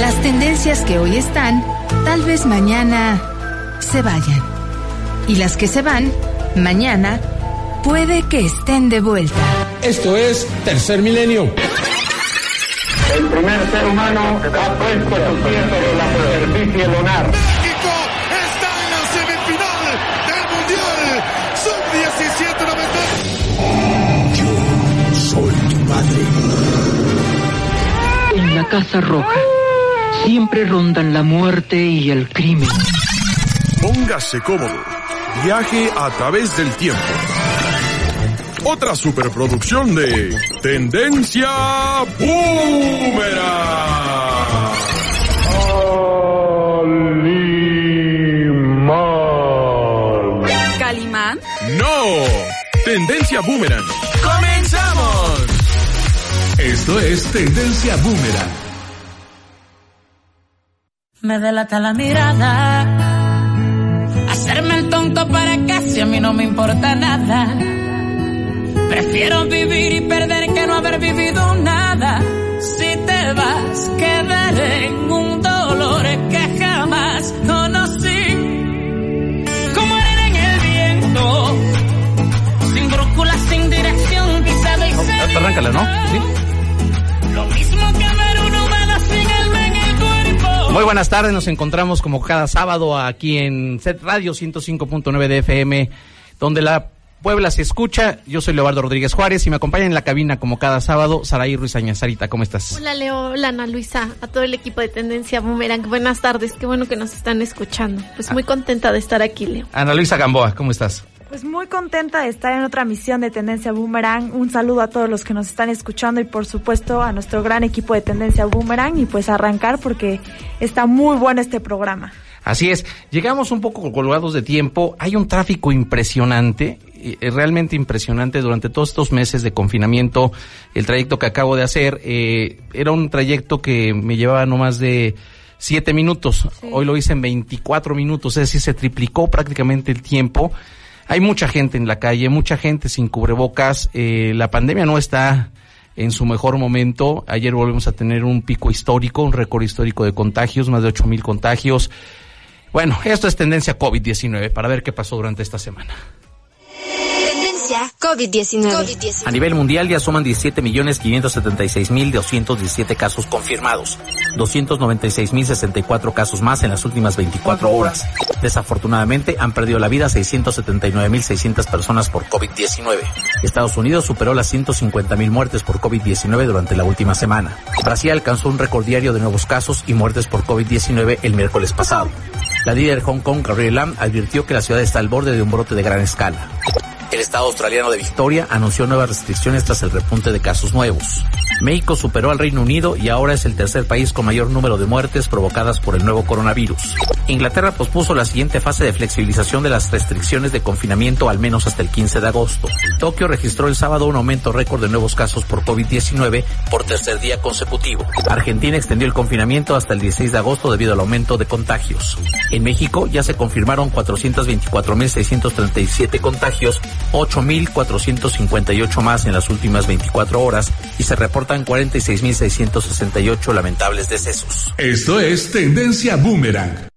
Las tendencias que hoy están, tal vez mañana se vayan. Y las que se van, mañana, puede que estén de vuelta. Esto es Tercer Milenio. El primer ser humano ha puesto su pie sobre la superficie lunar. México está en la semifinal del Mundial Sub-17 Yo soy tu padre. En la Casa Roja siempre rondan la muerte y el crimen. Póngase cómodo. Viaje a través del tiempo. Otra superproducción de Tendencia Boomerang. ¿Calimán? No, Tendencia Boomerang. ¡Comenzamos! Esto es Tendencia Boomerang. Me delata la mirada. Hacerme el tonto para que si a mí no me importa nada. Prefiero vivir y perder que no Muy buenas tardes, nos encontramos como cada sábado aquí en Set Radio 105.9 de FM, donde la Puebla se escucha. Yo soy Leobardo Rodríguez Juárez y me acompaña en la cabina como cada sábado Saraí Ruiz Añazarita. ¿Cómo estás? Hola Leo, hola Ana Luisa, a todo el equipo de Tendencia Boomerang. Buenas tardes, qué bueno que nos están escuchando. Pues muy contenta de estar aquí, Leo. Ana Luisa Gamboa, ¿cómo estás? Pues muy contenta de estar en otra misión de Tendencia Boomerang. Un saludo a todos los que nos están escuchando y por supuesto a nuestro gran equipo de Tendencia Boomerang y pues arrancar porque está muy bueno este programa. Así es, llegamos un poco colgados de tiempo, hay un tráfico impresionante, eh, realmente impresionante durante todos estos meses de confinamiento, el trayecto que acabo de hacer, eh, era un trayecto que me llevaba no más de siete minutos, sí. hoy lo hice en 24 minutos, es decir, se triplicó prácticamente el tiempo, hay mucha gente en la calle, mucha gente sin cubrebocas, eh, la pandemia no está en su mejor momento. Ayer volvemos a tener un pico histórico, un récord histórico de contagios, más de ocho mil contagios. Bueno, esto es tendencia COVID-19 para ver qué pasó durante esta semana. Tendencia COVID-19. COVID a nivel mundial ya suman 17.576.217 casos confirmados, 296.064 casos más en las últimas 24 horas. Desafortunadamente han perdido la vida 679.600 personas por COVID-19. Estados Unidos superó las 150.000 muertes por COVID-19 durante la última semana. Brasil alcanzó un récord diario de nuevos casos y muertes por COVID-19 el miércoles pasado. La líder de Hong Kong, Carrie Lam, advirtió que la ciudad está al borde de un brote de gran escala. Estado australiano de Victoria anunció nuevas restricciones tras el repunte de casos nuevos. México superó al Reino Unido y ahora es el tercer país con mayor número de muertes provocadas por el nuevo coronavirus. Inglaterra pospuso la siguiente fase de flexibilización de las restricciones de confinamiento al menos hasta el 15 de agosto. Tokio registró el sábado un aumento récord de nuevos casos por COVID-19 por tercer día consecutivo. Argentina extendió el confinamiento hasta el 16 de agosto debido al aumento de contagios. En México ya se confirmaron 424.637 contagios 8.458 más en las últimas 24 horas y se reportan 46.668 lamentables decesos. Esto es Tendencia Boomerang.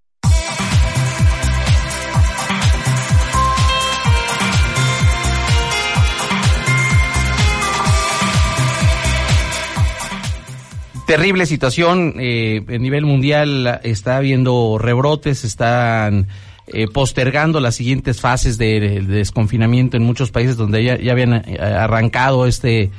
Terrible situación eh, a nivel mundial, está habiendo rebrotes, están eh, postergando las siguientes fases de, de, desconfinamiento en muchos países donde ya, ya habían eh, arrancado este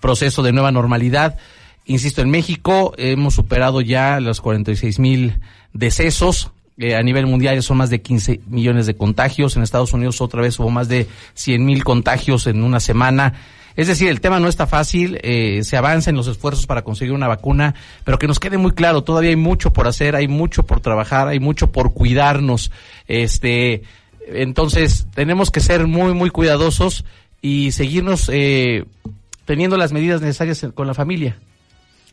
proceso de nueva normalidad. Insisto, en México hemos superado ya los 46 mil decesos, Eh, a nivel mundial son más de 15 millones de contagios. En Estados Unidos otra vez hubo más de 100 mil contagios en una semana. Es decir, el tema no está fácil, eh, se avanza en los esfuerzos para conseguir una vacuna, pero que nos quede muy claro, todavía hay mucho por hacer, hay mucho por trabajar, hay mucho por cuidarnos. Este, entonces tenemos que ser muy, muy cuidadosos y seguirnos eh, teniendo las medidas necesarias con la familia.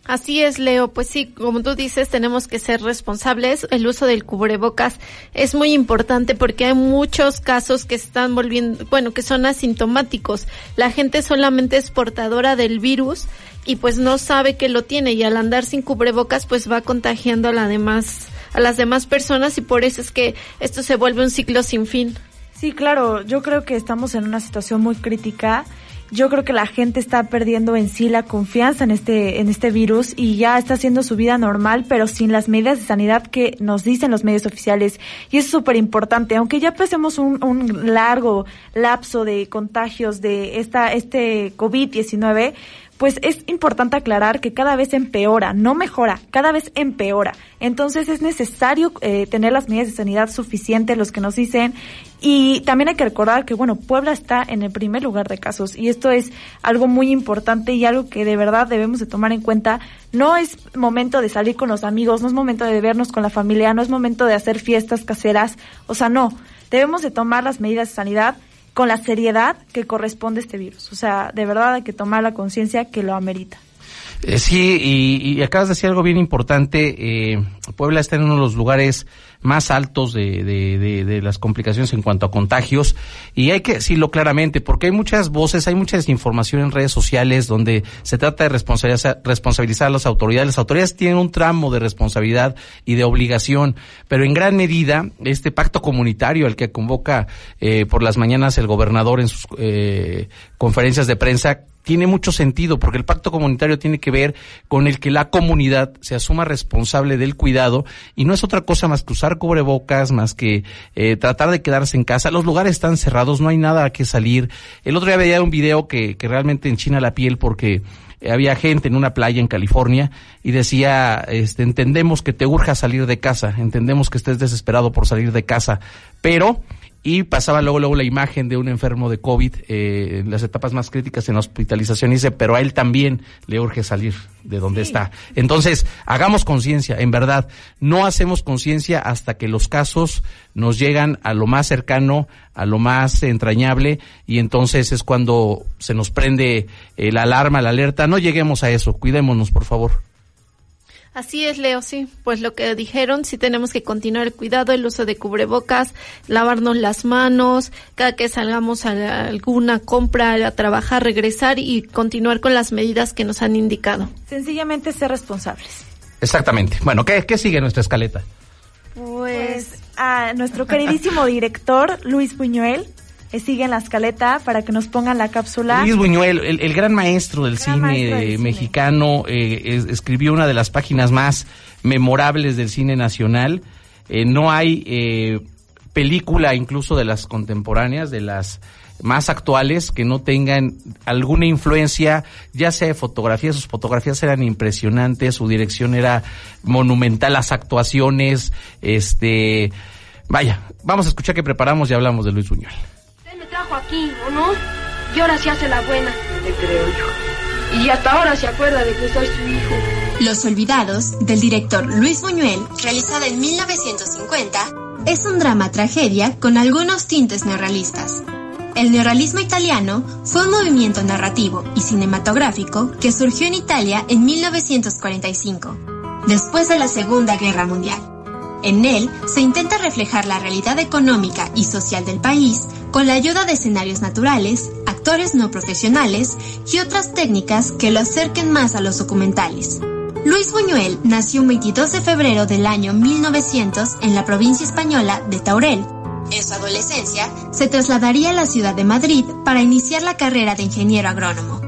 Así es, Leo. Pues sí, como tú dices, tenemos que ser responsables. El uso del cubrebocas es muy importante porque hay muchos casos que están volviendo, bueno, que son asintomáticos. La gente solamente es portadora del virus y pues no sabe que lo tiene y al andar sin cubrebocas pues va contagiando a, la demás, a las demás personas y por eso es que esto se vuelve un ciclo sin fin. Sí, claro, yo creo que estamos en una situación muy crítica yo creo que la gente está perdiendo en sí la confianza en este, en este virus y ya está haciendo su vida normal, pero sin las medidas de sanidad que nos dicen los medios oficiales. Y es súper importante, aunque ya pasemos un, un largo lapso de contagios de esta, este COVID-19, pues es importante aclarar que cada vez empeora, no mejora, cada vez empeora. Entonces es necesario eh, tener las medidas de sanidad suficientes, los que nos dicen, y también hay que recordar que, bueno, Puebla está en el primer lugar de casos y esto es algo muy importante y algo que de verdad debemos de tomar en cuenta. No es momento de salir con los amigos, no es momento de vernos con la familia, no es momento de hacer fiestas caseras, o sea, no. Debemos de tomar las medidas de sanidad con la seriedad que corresponde este virus. O sea, de verdad hay que tomar la conciencia que lo amerita. Eh, sí, y, y, acabas de decir algo bien importante. Eh, Puebla está en uno de los lugares más altos de, de, de, las complicaciones en cuanto a contagios y hay que decirlo claramente porque hay muchas voces, hay mucha desinformación en redes sociales donde se trata de responsabilizar, responsabilizar a las autoridades. Las autoridades tienen un tramo de responsabilidad y de obligación, pero en gran medida este pacto comunitario al que convoca eh, por las mañanas el gobernador en sus eh, conferencias de prensa tiene mucho sentido porque el pacto comunitario tiene que ver con el que la comunidad se asuma responsable del cuidado y no es otra cosa más que usar cubrebocas, más que eh, tratar de quedarse en casa. Los lugares están cerrados, no hay nada a que salir. El otro día veía un video que, que realmente enchina la piel porque había gente en una playa en California y decía, este, entendemos que te urja salir de casa, entendemos que estés desesperado por salir de casa, pero y pasaba luego luego la imagen de un enfermo de COVID eh, en las etapas más críticas en la hospitalización y dice, pero a él también le urge salir de donde está. Entonces, hagamos conciencia, en verdad, no hacemos conciencia hasta que los casos nos llegan a lo más cercano, a lo más entrañable y entonces es cuando se nos prende la alarma, la alerta. No lleguemos a eso, cuidémonos, por favor. Así es, Leo, sí. Pues lo que dijeron, sí tenemos que continuar el cuidado, el uso de cubrebocas, lavarnos las manos, cada que salgamos a alguna compra, a trabajar, regresar y continuar con las medidas que nos han indicado. Sencillamente ser responsables. Exactamente. Bueno, ¿qué, qué sigue nuestra escaleta? Pues a nuestro queridísimo director, Luis Buñuel, sigue en la escaleta para que nos pongan la cápsula. Luis Buñuel, el, gran maestro del cine mexicano, eh, escribió una de las páginas más memorables del cine nacional. Eh, no hay eh, película incluso de las contemporáneas, de las más actuales que no tengan alguna influencia, ya sea de fotografía, sus fotografías eran impresionantes, su dirección era monumental, las actuaciones, este, vaya, vamos a escuchar que preparamos y hablamos de Luis Buñuel aquí, ¿o no? Y ahora se hace la buena. Te creo yo. Y hasta ahora se acuerda de que soy su hijo. Los Olvidados, del director Luis Buñuel, realizada en 1950, es un drama-tragedia con algunos tintes neorrealistas. El neorrealismo italiano fue un movimiento narrativo y cinematográfico que surgió en Italia en 1945, después de la Segunda Guerra Mundial. En él se intenta reflejar la realidad económica y social del país con la ayuda de escenarios naturales, actores no profesionales y otras técnicas que lo acerquen más a los documentales. Luis Buñuel nació el 22 de febrero del año 1900 en la provincia española de Taurel. En su adolescencia, se trasladaría a la ciudad de Madrid para iniciar la carrera de ingeniero agrónomo.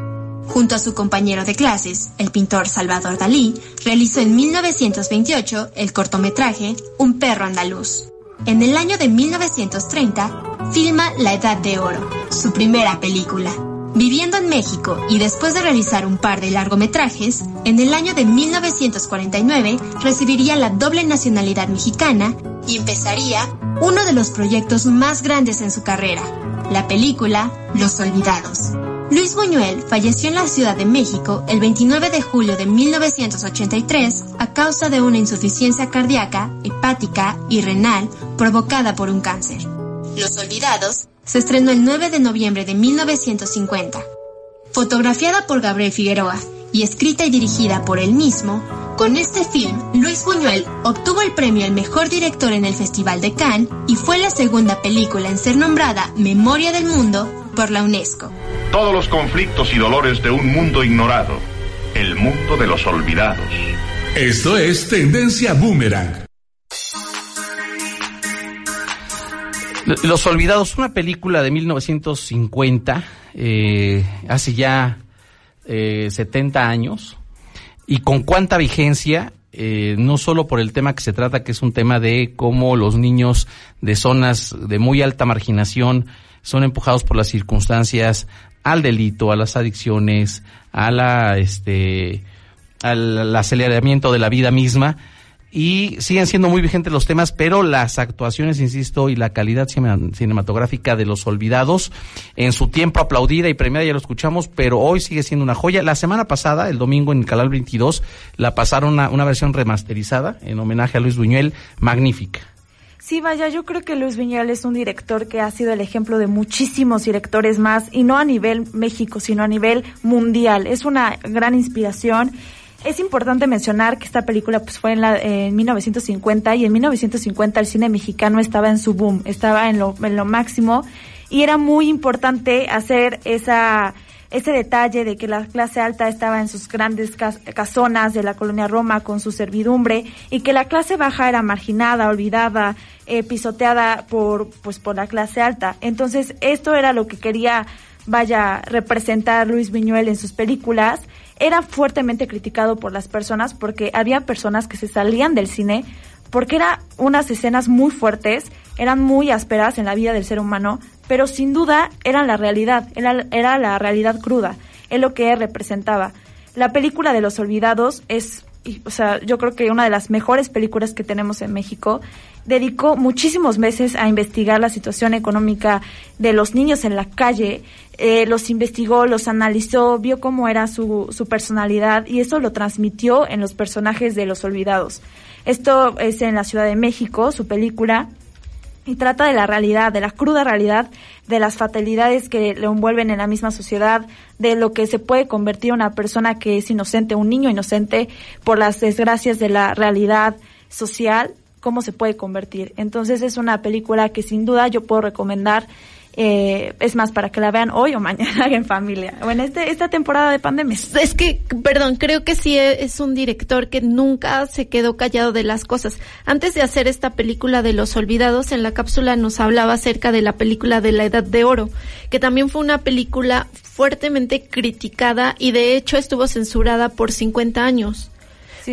Junto a su compañero de clases, el pintor Salvador Dalí, realizó en 1928 el cortometraje Un perro andaluz. En el año de 1930, filma La Edad de Oro, su primera película. Viviendo en México y después de realizar un par de largometrajes, en el año de 1949 recibiría la doble nacionalidad mexicana y empezaría uno de los proyectos más grandes en su carrera, la película Los Olvidados. Luis Buñuel falleció en la Ciudad de México el 29 de julio de 1983 a causa de una insuficiencia cardíaca, hepática y renal provocada por un cáncer. Los Olvidados se estrenó el 9 de noviembre de 1950. Fotografiada por Gabriel Figueroa y escrita y dirigida por él mismo, con este film, Luis Buñuel obtuvo el premio al mejor director en el Festival de Cannes y fue la segunda película en ser nombrada Memoria del Mundo por la UNESCO. Todos los conflictos y dolores de un mundo ignorado, el mundo de los olvidados. Esto es Tendencia Boomerang. Los Olvidados, una película de 1950, eh, hace ya eh, 70 años, y con cuánta vigencia, eh, no solo por el tema que se trata, que es un tema de cómo los niños de zonas de muy alta marginación son empujados por las circunstancias al delito, a las adicciones, a la, este, al aceleramiento de la vida misma, y siguen siendo muy vigentes los temas, pero las actuaciones, insisto, y la calidad cinematográfica de Los Olvidados, en su tiempo aplaudida y premiada, ya lo escuchamos, pero hoy sigue siendo una joya. La semana pasada, el domingo en el Canal 22, la pasaron una, una versión remasterizada en homenaje a Luis Buñuel, magnífica. Sí, vaya, yo creo que Luis Buñuel es un director que ha sido el ejemplo de muchísimos directores más, y no a nivel México, sino a nivel mundial. Es una gran inspiración es importante mencionar que esta película pues fue en, la, en 1950 y en 1950 el cine mexicano estaba en su boom, estaba en lo, en lo máximo y era muy importante hacer esa ese detalle de que la clase alta estaba en sus grandes casonas de la colonia Roma con su servidumbre y que la clase baja era marginada, olvidada, eh, pisoteada por pues por la clase alta. Entonces esto era lo que quería vaya representar Luis Viñuel en sus películas era fuertemente criticado por las personas porque había personas que se salían del cine porque eran unas escenas muy fuertes, eran muy ásperas en la vida del ser humano, pero sin duda eran la realidad, era, era la realidad cruda, es lo que representaba. La película de los olvidados es, o sea, yo creo que una de las mejores películas que tenemos en México. Dedicó muchísimos meses a investigar la situación económica de los niños en la calle, eh, los investigó, los analizó, vio cómo era su, su personalidad y eso lo transmitió en los personajes de Los Olvidados. Esto es en la Ciudad de México, su película, y trata de la realidad, de la cruda realidad, de las fatalidades que le envuelven en la misma sociedad, de lo que se puede convertir una persona que es inocente, un niño inocente, por las desgracias de la realidad social, cómo se puede convertir. Entonces es una película que sin duda yo puedo recomendar eh, es más, para que la vean hoy o mañana en familia, o en este, esta temporada de pandemia. Es que, perdón, creo que sí es un director que nunca se quedó callado de las cosas. Antes de hacer esta película de Los Olvidados, en la cápsula nos hablaba acerca de la película de la Edad de Oro, que también fue una película fuertemente criticada y de hecho estuvo censurada por 50 años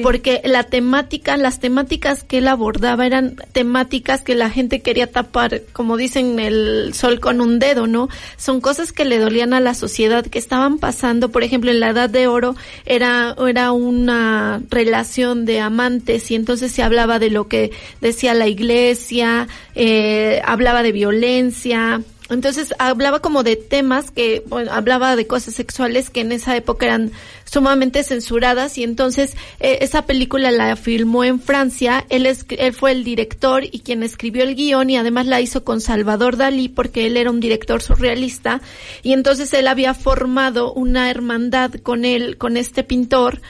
porque la temática, las temáticas que él abordaba eran temáticas que la gente quería tapar, como dicen, el sol con un dedo, ¿no? Son cosas que le dolían a la sociedad, que estaban pasando, por ejemplo, en la Edad de Oro era, era una relación de amantes y entonces se hablaba de lo que decía la iglesia, eh, hablaba de violencia, entonces hablaba como de temas que, bueno, hablaba de cosas sexuales que en esa época eran sumamente censuradas y entonces eh, esa película la filmó en Francia, él, es, él fue el director y quien escribió el guion y además la hizo con Salvador Dalí porque él era un director surrealista. Y entonces él había formado una hermandad con él, con este pintor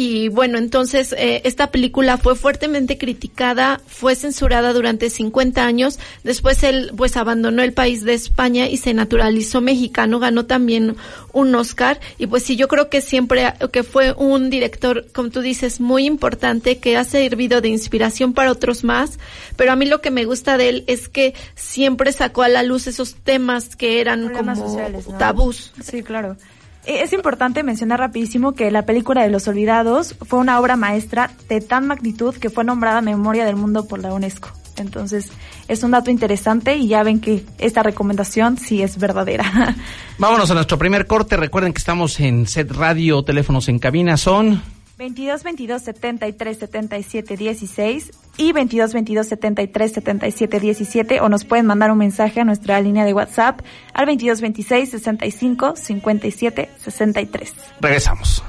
y bueno, entonces eh, esta película fue fuertemente criticada, fue censurada durante 50 años, después él pues abandonó el país de España y se naturalizó mexicano, ganó también un Oscar y pues sí, yo creo que siempre que fue un director, como tú dices, muy importante, que ha servido de inspiración para otros más, pero a mí lo que me gusta de él es que siempre sacó a la luz esos temas que eran como tabús. Sí, claro. Eh, es importante mencionar rapidísimo que la película de Los Olvidados fue una obra maestra de tan magnitud que fue nombrada Memoria del Mundo por la UNESCO. Entonces, es un dato interesante y ya ven que esta recomendación sí es verdadera. Vámonos a nuestro primer corte. Recuerden que estamos en Set Radio, teléfonos en cabina son 22 22 73 77 16 y 22 22 73 77 17 o nos pueden mandar un mensaje a nuestra línea de WhatsApp al 22 26 65 57 63. Regresamos.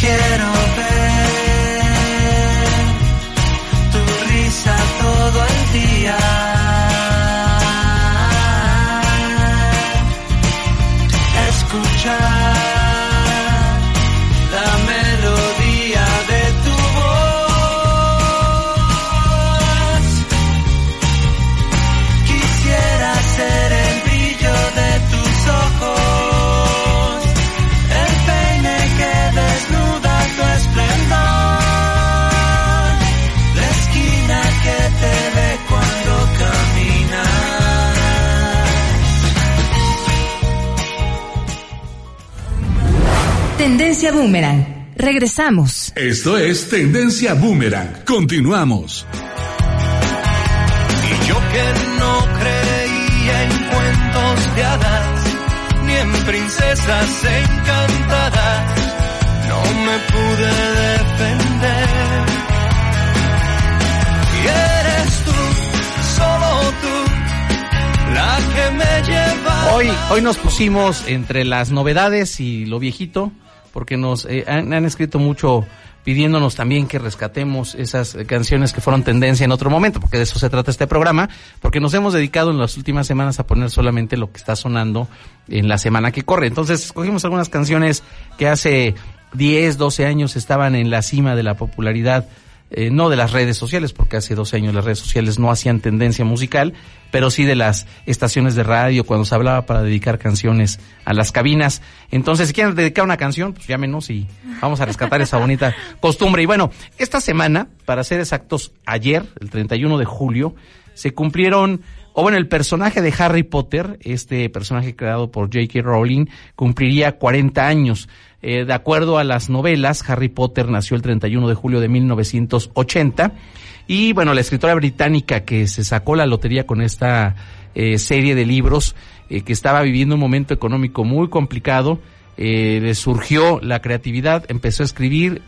Quiero Tendencia Boomerang. Regresamos. Esto es Tendencia Boomerang. Continuamos. Y yo que no creía en cuentos de hadas, ni en princesas encantadas, no me pude defender. Y eres tú, solo tú, la que me lleva. Hoy, hoy nos pusimos entre las novedades y lo viejito, porque nos eh, han, han escrito mucho pidiéndonos también que rescatemos esas canciones que fueron tendencia en otro momento, porque de eso se trata este programa, porque nos hemos dedicado en las últimas semanas a poner solamente lo que está sonando en la semana que corre. Entonces, escogimos algunas canciones que hace 10, 12 años estaban en la cima de la popularidad eh, no de las redes sociales, porque hace 12 años las redes sociales no hacían tendencia musical, pero sí de las estaciones de radio cuando se hablaba para dedicar canciones a las cabinas. Entonces, si quieren dedicar una canción, pues llámenos y vamos a rescatar esa bonita costumbre. Y bueno, esta semana, para ser exactos, ayer, el 31 de julio, se cumplieron o bueno, el personaje de Harry Potter, este personaje creado por J.K. Rowling, cumpliría 40 años. Eh, de acuerdo a las novelas, Harry Potter nació el 31 de julio de 1980 y bueno, la escritora británica que se sacó la lotería con esta eh, serie de libros, eh, que estaba viviendo un momento económico muy complicado, le surgió la creatividad, empezó a escribir,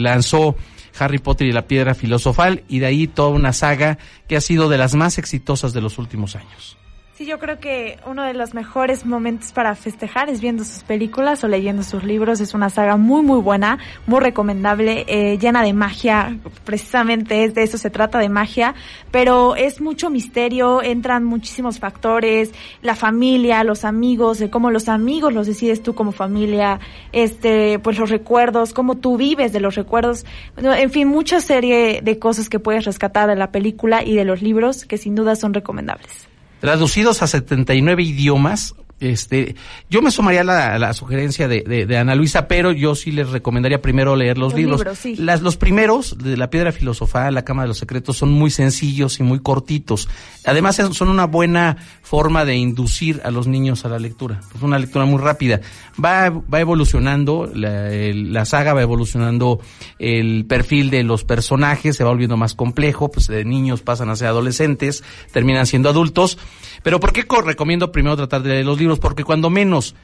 lanzó Harry Potter y la piedra filosofal y de ahí toda una saga que ha sido de las más exitosas de los últimos años. Sí, yo creo que uno de los mejores momentos para festejar es viendo sus películas o leyendo sus libros. Es una saga muy, muy buena, muy recomendable, eh, llena de magia. Precisamente es de eso se trata, de magia. Pero es mucho misterio, entran muchísimos factores, la familia, los amigos, de cómo los amigos los decides tú como familia, este, pues los recuerdos, cómo tú vives de los recuerdos. En fin, mucha serie de cosas que puedes rescatar de la película y de los libros que sin duda son recomendables traducidos a 79 idiomas. Este, yo me sumaría a la, sugerencia de, de, de, Ana Luisa, pero yo sí les recomendaría primero leer los, Los libros. libros, sí. Las, los primeros, de La Piedra Filosofal, La Cama de los Secretos, son muy sencillos y muy cortitos. Además, son una buena forma de inducir a los niños a la lectura. Es una lectura muy rápida. Va, va evolucionando, la, el- la saga va evolucionando el perfil de los personajes, se va volviendo más complejo, pues de niños pasan a ser adolescentes, terminan siendo adultos. Pero ¿por qué co- recomiendo primero tratar de leer los libros? Porque cuando menos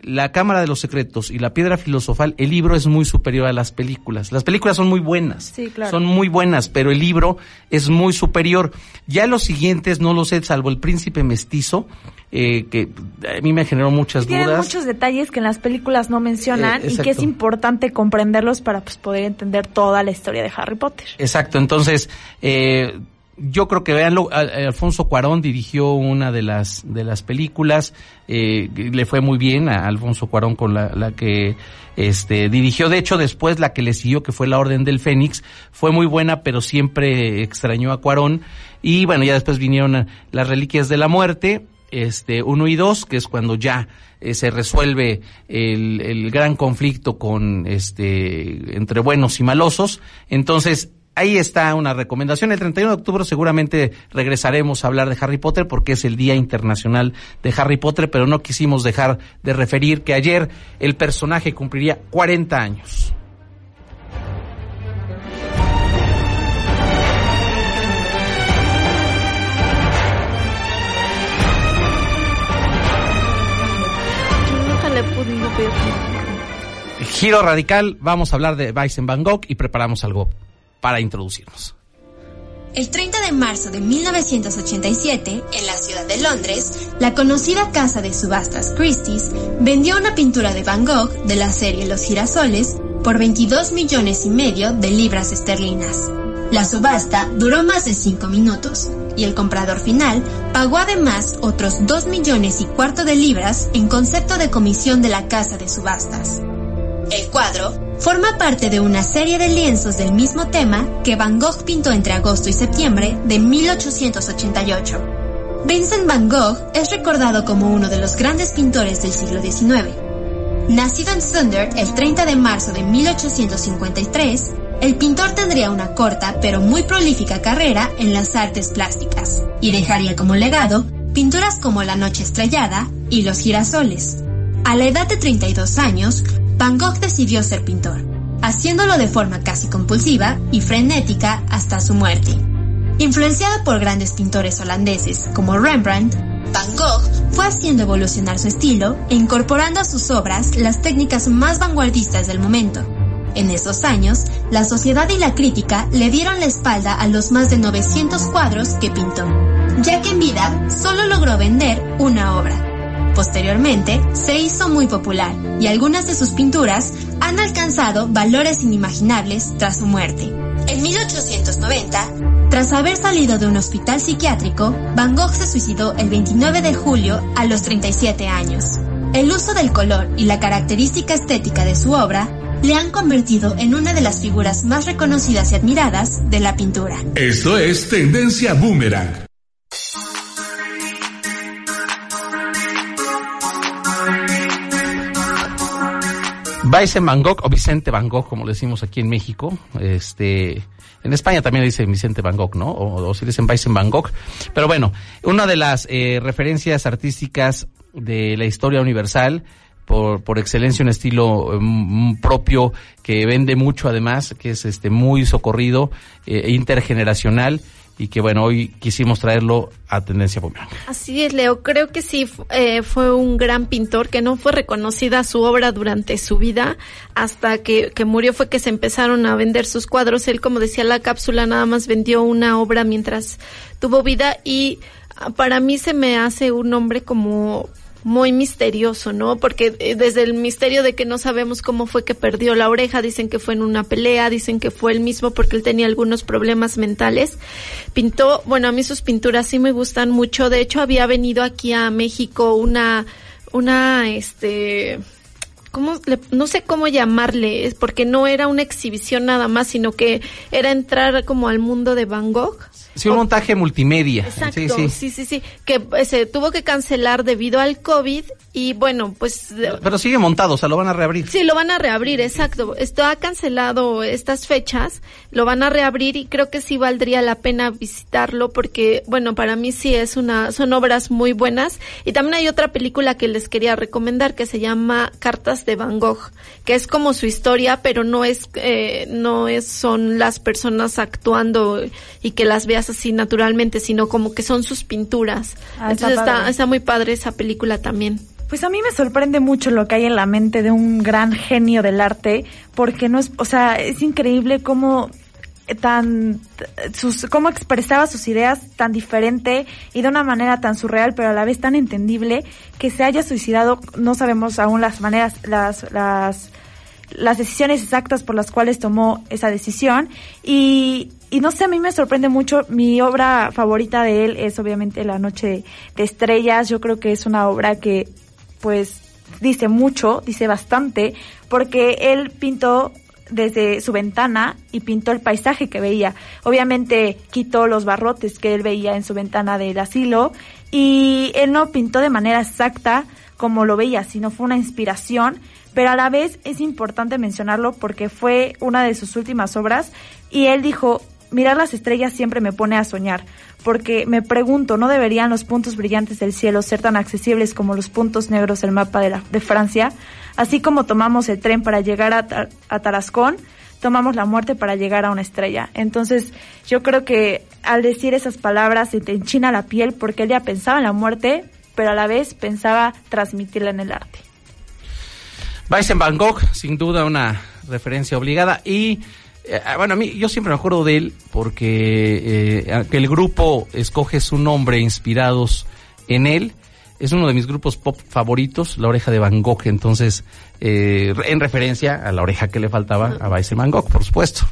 la Cámara de los Secretos y La Piedra Filosofal, el libro es muy superior a las películas. Las películas son muy buenas. Sí, claro. Son muy buenas, pero el libro es muy superior. Ya los siguientes no lo sé, salvo el príncipe mestizo, eh, que a mí me generó muchas Tienen dudas. muchos detalles que en las películas no mencionan Eh, y que es importante comprenderlos para pues, poder entender toda la historia de Harry Potter. Exacto, entonces eh, yo creo que veanlo, Al- Alfonso Cuarón dirigió una de las de las películas, eh, le fue muy bien a Alfonso Cuarón con la, la que este dirigió, de hecho después la que le siguió que fue La Orden del Fénix, fue muy buena pero siempre extrañó a Cuarón y bueno, ya después vinieron eh, Las Reliquias de la Muerte, este uno y dos, que es cuando ya eh, se resuelve el, el gran conflicto con este entre buenos y malosos. Entonces, ahí está una recomendación. El 31 de octubre seguramente regresaremos a hablar de Harry Potter porque es el Día Internacional de Harry Potter, pero no quisimos dejar de referir que ayer el personaje cumpliría 40 años. Giro radical, vamos a hablar de Weiss en Bangkok y preparamos algo para introducirnos. El 30 de marzo de 1987, en la ciudad de Londres, la conocida casa de subastas Christie's vendió una pintura de Van Gogh de la serie Los girasoles por 22 millones y medio de libras esterlinas. La subasta duró más de 5 minutos y el comprador final pagó además otros 2 millones y cuarto de libras en concepto de comisión de la casa de subastas. El cuadro forma parte de una serie de lienzos del mismo tema que Van Gogh pintó entre agosto y septiembre de 1888. Vincent Van Gogh es recordado como uno de los grandes pintores del siglo XIX. Nacido en Thunder el 30 de marzo de 1853, el pintor tendría una corta pero muy prolífica carrera en las artes plásticas y dejaría como legado pinturas como La Noche Estrellada y Los Girasoles. A la edad de 32 años, Van Gogh decidió ser pintor, haciéndolo de forma casi compulsiva y frenética hasta su muerte. Influenciado por grandes pintores holandeses como Rembrandt, Van Gogh fue haciendo evolucionar su estilo e incorporando a sus obras las técnicas más vanguardistas del momento en esos años, la sociedad y la crítica le dieron la espalda a los más de 900 cuadros que pintó, ya que en vida solo logró vender una obra. Posteriormente, se hizo muy popular y algunas de sus pinturas han alcanzado valores inimaginables tras su muerte. En 1890, tras haber salido de un hospital psiquiátrico, Van Gogh se suicidó el 29 de julio a los 37 años. El uso del color y la característica estética de su obra le han convertido en una de las figuras más reconocidas y admiradas de la pintura. Esto es Tendencia Boomerang. Vincent Van Gogh o Vicente Van Gogh, como decimos aquí en México, este, en España también le dicen Vicente Van Gogh, ¿no? O, si le dicen Vincent Van Gogh. Pero bueno, una de las eh, referencias artísticas de la historia universal, por, por excelencia un estilo um, propio que vende mucho además, que es este muy socorrido, eh, intergeneracional y que bueno, hoy quisimos traerlo a Tendencia Boomerang. Así es, Leo, creo que sí eh, fue un gran pintor que no fue reconocida su obra durante su vida, hasta que, que murió fue que se empezaron a vender sus cuadros. Él, como decía la cápsula, nada más vendió una obra mientras tuvo vida y ah, para mí se me hace un hombre como muy misterioso, ¿no? Porque eh, desde el misterio de que no sabemos cómo fue que perdió la oreja, dicen que fue en una pelea, dicen que fue el mismo porque él tenía algunos problemas mentales. Pintó, bueno, a mí sus pinturas sí me gustan mucho. De hecho, había venido aquí a México una, una, este, ¿cómo no sé cómo llamarle, es porque no era una exhibición nada más, sino que era entrar como al mundo de Van Gogh. Sí, un montaje multimedia. Exacto, sí, sí, sí, sí, que eh, se tuvo que cancelar debido al COVID y bueno, pues... Pero sigue montado, o sea, lo van a reabrir. Sí, lo van a reabrir, exacto. Esto ha cancelado estas fechas, lo van a reabrir y creo que sí valdría la pena visitarlo porque, bueno, para mí sí es una, son obras muy buenas. Y también hay otra película que les quería recomendar que se llama Cartas de Van Gogh, que es como su historia, pero no es, eh, no es, son las personas actuando y que las veas así naturalmente, sino como que son sus pinturas. Ah, Entonces está está, está muy padre esa película también. Pues a mí me sorprende mucho lo que hay en la mente de un gran genio del arte, porque no es, o sea, es increíble cómo tan sus cómo expresaba sus ideas tan diferente y de una manera tan surreal pero a la vez tan entendible que se haya suicidado no sabemos aún las maneras las las las decisiones exactas por las cuales tomó esa decisión. Y, y no sé, a mí me sorprende mucho, mi obra favorita de él es obviamente La Noche de Estrellas, yo creo que es una obra que pues dice mucho, dice bastante, porque él pintó desde su ventana y pintó el paisaje que veía. Obviamente quitó los barrotes que él veía en su ventana del asilo y él no pintó de manera exacta como lo veía, sino fue una inspiración, pero a la vez es importante mencionarlo porque fue una de sus últimas obras y él dijo, mirar las estrellas siempre me pone a soñar, porque me pregunto, ¿no deberían los puntos brillantes del cielo ser tan accesibles como los puntos negros del mapa de, la, de Francia? Así como tomamos el tren para llegar a, Tar- a Tarascón, tomamos la muerte para llegar a una estrella. Entonces, yo creo que al decir esas palabras se te enchina la piel porque él ya pensaba en la muerte, pero a la vez pensaba transmitirla en el arte. Vincent Van Gogh, sin duda una referencia obligada y bueno, a mí yo siempre me acuerdo de él porque eh, el grupo escoge su nombre inspirados en él. Es uno de mis grupos pop favoritos, La Oreja de Van Gogh, entonces, eh, en referencia a la oreja que le faltaba a Vincent Van Gogh, por supuesto.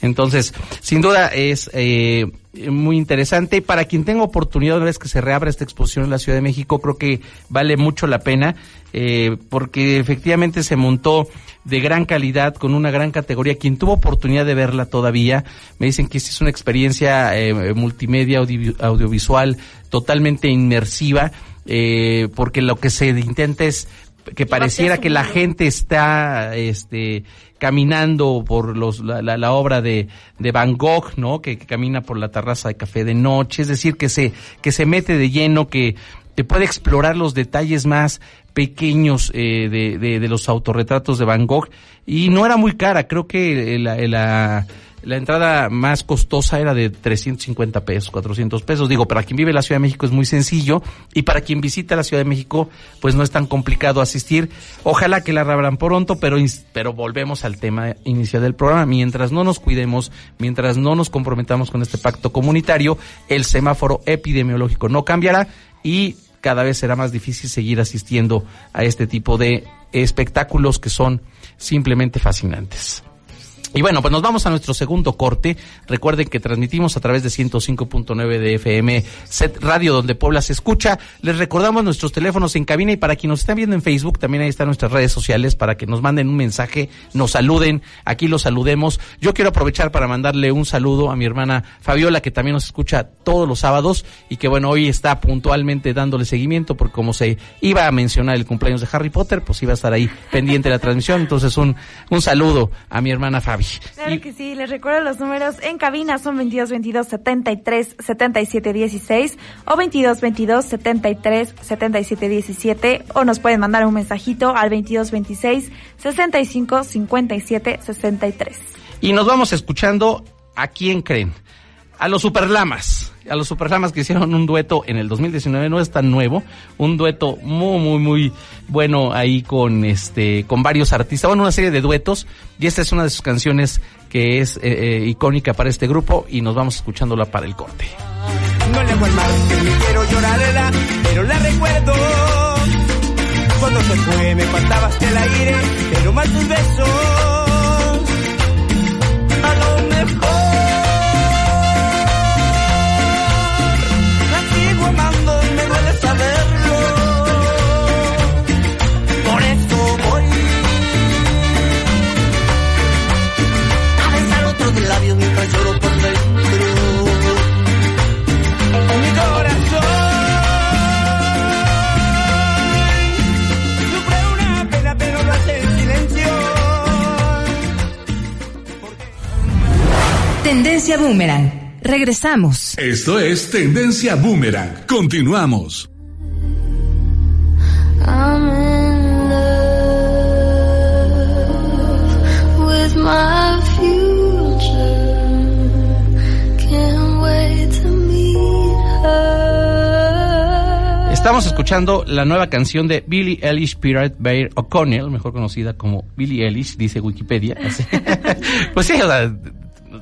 Entonces, sin duda es eh, muy interesante. Para quien tenga oportunidad, una vez que se reabra esta exposición en la Ciudad de México, creo que vale mucho la pena, eh, porque efectivamente se montó de gran calidad, con una gran categoría. Quien tuvo oportunidad de verla todavía, me dicen que es una experiencia eh, multimedia, audiovisual, totalmente inmersiva, eh, porque lo que se intenta es que pareciera que la gente está este caminando por los la, la, obra de, de Van Gogh, ¿no? Que, que, camina por la terraza de café de noche, es decir, que se que se mete de lleno, que te puede explorar los detalles más pequeños eh, de, de, de, los autorretratos de Van Gogh. Y no era muy cara, creo que la, la la entrada más costosa era de 350 pesos, 400 pesos. Digo, para quien vive en la Ciudad de México es muy sencillo y para quien visita la Ciudad de México, pues no es tan complicado asistir. Ojalá que la reabran pronto, pero, pero volvemos al tema inicial del programa. Mientras no nos cuidemos, mientras no nos comprometamos con este pacto comunitario, el semáforo epidemiológico no cambiará y cada vez será más difícil seguir asistiendo a este tipo de espectáculos que son simplemente fascinantes. Y bueno, pues nos vamos a nuestro segundo corte. Recuerden que transmitimos a través de 105.9 de FM Set Radio, donde Puebla se escucha. Les recordamos nuestros teléfonos en cabina y para quienes nos están viendo en Facebook, también ahí están nuestras redes sociales para que nos manden un mensaje, nos saluden, aquí los saludemos. Yo quiero aprovechar para mandarle un saludo a mi hermana Fabiola, que también nos escucha todos los sábados y que bueno, hoy está puntualmente dándole seguimiento porque como se iba a mencionar el cumpleaños de Harry Potter, pues iba a estar ahí pendiente la transmisión. Entonces un, un saludo a mi hermana Fabi. Claro y... que sí, les recuerdo los números en cabina son 22 22 73 77 16 o 22 22 73 77 17 o nos pueden mandar un mensajito al 22 26 65 57 63. Y nos vamos escuchando a quién creen. A los Superlamas a los Superlamas que hicieron un dueto en el 2019, no es tan nuevo, un dueto muy, muy, muy bueno ahí con este, con varios artistas, bueno, una serie de duetos, y esta es una de sus canciones que es eh, eh, icónica para este grupo y nos vamos escuchándola para el corte. No le el mal, que me quiero llorarla, pero la recuerdo. Cuando se fue me faltaba hasta el aire, pero más tus besos. Boomerang. Regresamos. Esto es Tendencia Boomerang. Continuamos. I'm in love with my future. Can't wait to meet her. Estamos escuchando la nueva canción de Billie Eilish Pirate Bear O'Connell, mejor conocida como Billie Eilish, dice Wikipedia. pues sí, o sea,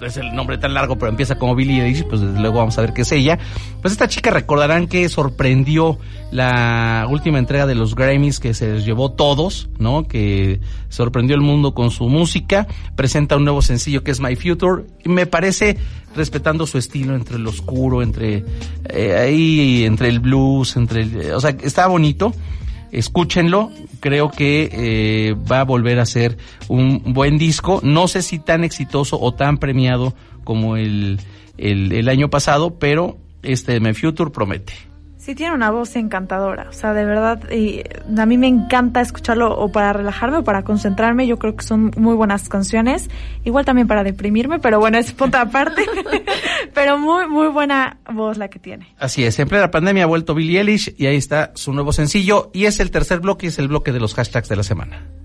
es el nombre tan largo, pero empieza como Billie Eilish, pues desde luego vamos a ver qué es ella. Pues esta chica recordarán que sorprendió la última entrega de los Grammys que se les llevó todos, ¿no? Que sorprendió el mundo con su música. Presenta un nuevo sencillo que es My Future y me parece respetando su estilo entre el oscuro, entre eh, ahí, entre el blues, entre el, o sea, está bonito escúchenlo, creo que eh, va a volver a ser un buen disco, no sé si tan exitoso o tan premiado como el, el, el año pasado, pero este My Future promete. Sí, tiene una voz encantadora, o sea, de verdad, y a mí me encanta escucharlo o para relajarme o para concentrarme, yo creo que son muy buenas canciones, igual también para deprimirme, pero bueno, es punto aparte, pero muy, muy buena voz la que tiene. Así es, en plena pandemia ha vuelto Billie Eilish y ahí está su nuevo sencillo y es el tercer bloque es el bloque de los hashtags de la semana.